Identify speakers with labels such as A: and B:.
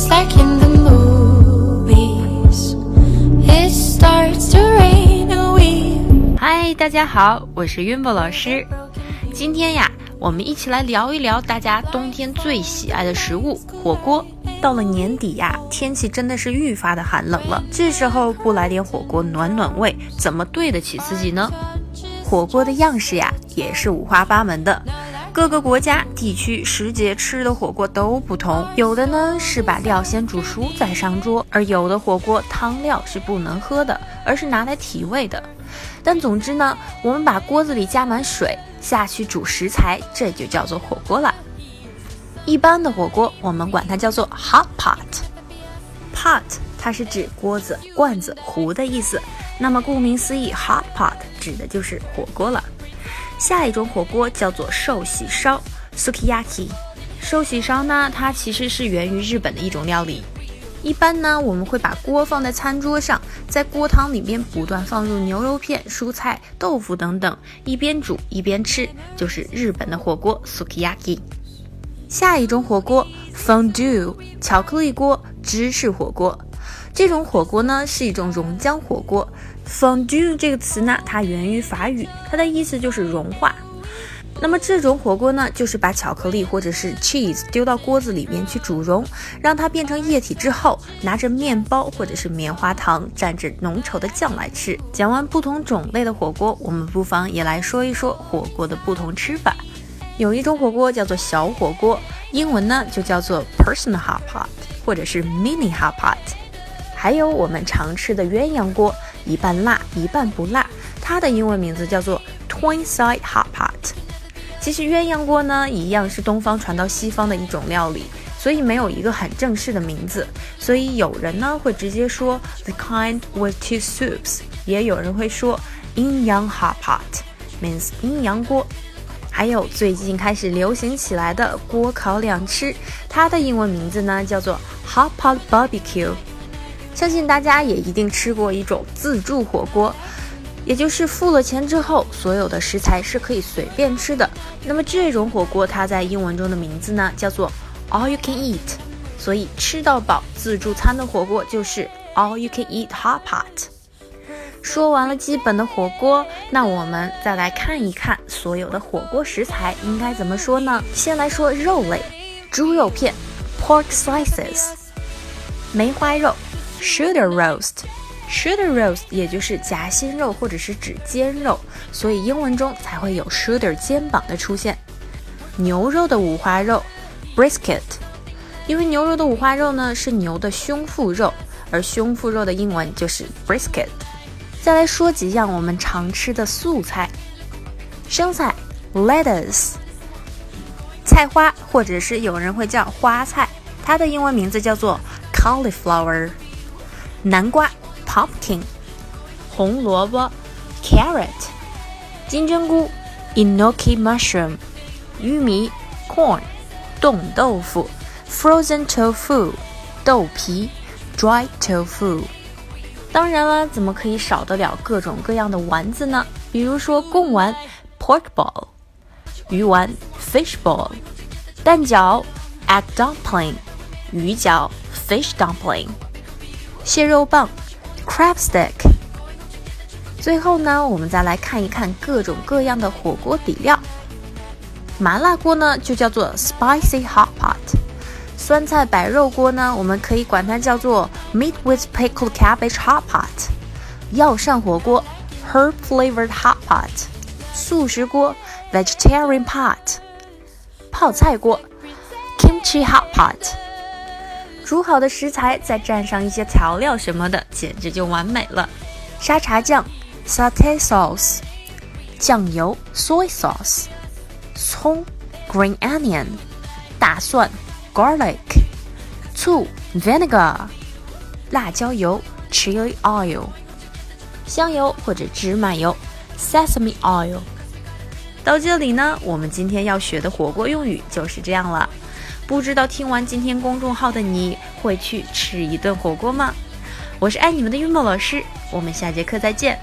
A: Just like in the movies, it starts to rain and we
B: 嗨，大家好，我是云博老师。今天呀，我们一起来聊一聊大家冬天最喜爱的食物——火锅。到了年底呀，天气真的是愈发的寒冷了。这时候不来点火锅暖暖胃，怎么对得起自己呢？火锅的样式呀，也是五花八门的。各个国家、地区、时节吃的火锅都不同，有的呢是把料先煮熟再上桌，而有的火锅汤料是不能喝的，而是拿来提味的。但总之呢，我们把锅子里加满水下去煮食材，这就叫做火锅了。一般的火锅，我们管它叫做 hot pot。pot 它是指锅子、罐子、壶的意思。那么顾名思义，hot pot 指的就是火锅了。下一种火锅叫做寿喜烧 （sukiyaki）。寿喜烧呢，它其实是源于日本的一种料理。一般呢，我们会把锅放在餐桌上，在锅汤里面不断放入牛肉片、蔬菜、豆腐等等，一边煮一边吃，就是日本的火锅 sukiyaki。下一种火锅 fondue 巧克力锅芝士火锅，这种火锅呢是一种溶浆火锅。fondue 这个词呢，它源于法语，它的意思就是融化。那么这种火锅呢，就是把巧克力或者是 cheese 丢到锅子里面去煮溶，让它变成液体之后，拿着面包或者是棉花糖蘸着浓稠的酱来吃。讲完不同种类的火锅，我们不妨也来说一说火锅的不同吃法。有一种火锅叫做小火锅，英文呢就叫做 personal hot pot 或者是 mini hot pot。还有我们常吃的鸳鸯锅，一半辣一半不辣，它的英文名字叫做 twin side hot pot。其实鸳鸯锅呢一样是东方传到西方的一种料理，所以没有一个很正式的名字。所以有人呢会直接说 the kind with two soups，也有人会说阴阳 hot pot，means 阴阳锅。还有最近开始流行起来的锅烤两吃，它的英文名字呢叫做 Hot Pot Barbecue。相信大家也一定吃过一种自助火锅，也就是付了钱之后，所有的食材是可以随便吃的。那么这种火锅它在英文中的名字呢叫做 All You Can Eat，所以吃到饱自助餐的火锅就是 All You Can Eat Hot Pot。说完了基本的火锅，那我们再来看一看所有的火锅食材应该怎么说呢？先来说肉类，猪肉片 （pork slices）、梅花肉 （shoulder roast）、shoulder roast 也就是夹心肉或者是指肩肉，所以英文中才会有 shoulder 肩膀的出现。牛肉的五花肉 （brisket），因为牛肉的五花肉呢是牛的胸腹肉，而胸腹肉的英文就是 brisket。再来说几样我们常吃的素菜：生菜 （lettuce）、菜花或者是有人会叫花菜，它的英文名字叫做 cauliflower；南瓜 （pumpkin）、红萝卜 （carrot）、金针菇 （enoki mushroom）、玉米 （corn）、冻豆腐 （frozen tofu）、豆皮 （dry tofu）。当然了，怎么可以少得了各种各样的丸子呢？比如说贡丸 （pork ball）、鱼丸 （fish ball）、蛋饺 （egg dumpling）、鱼饺 （fish dumpling）、蟹肉棒 （crab stick）。最后呢，我们再来看一看各种各样的火锅底料。麻辣锅呢，就叫做 spicy hot pot。酸菜白肉锅呢，我们可以管它叫做 meat with pickled cabbage hot pot；药膳火锅 herb flavored hot pot；素食锅 vegetarian pot；泡菜锅 kimchi hot pot。煮好的食材再蘸上一些调料什么的，简直就完美了。沙茶酱 satay sauce；酱油 soy sauce；葱 green onion；大蒜。garlic，醋 vinegar，辣椒油 chili oil，香油或者芝麻油 sesame oil。到这里呢，我们今天要学的火锅用语就是这样了。不知道听完今天公众号的你会去吃一顿火锅吗？我是爱你们的玉墨老师，我们下节课再见。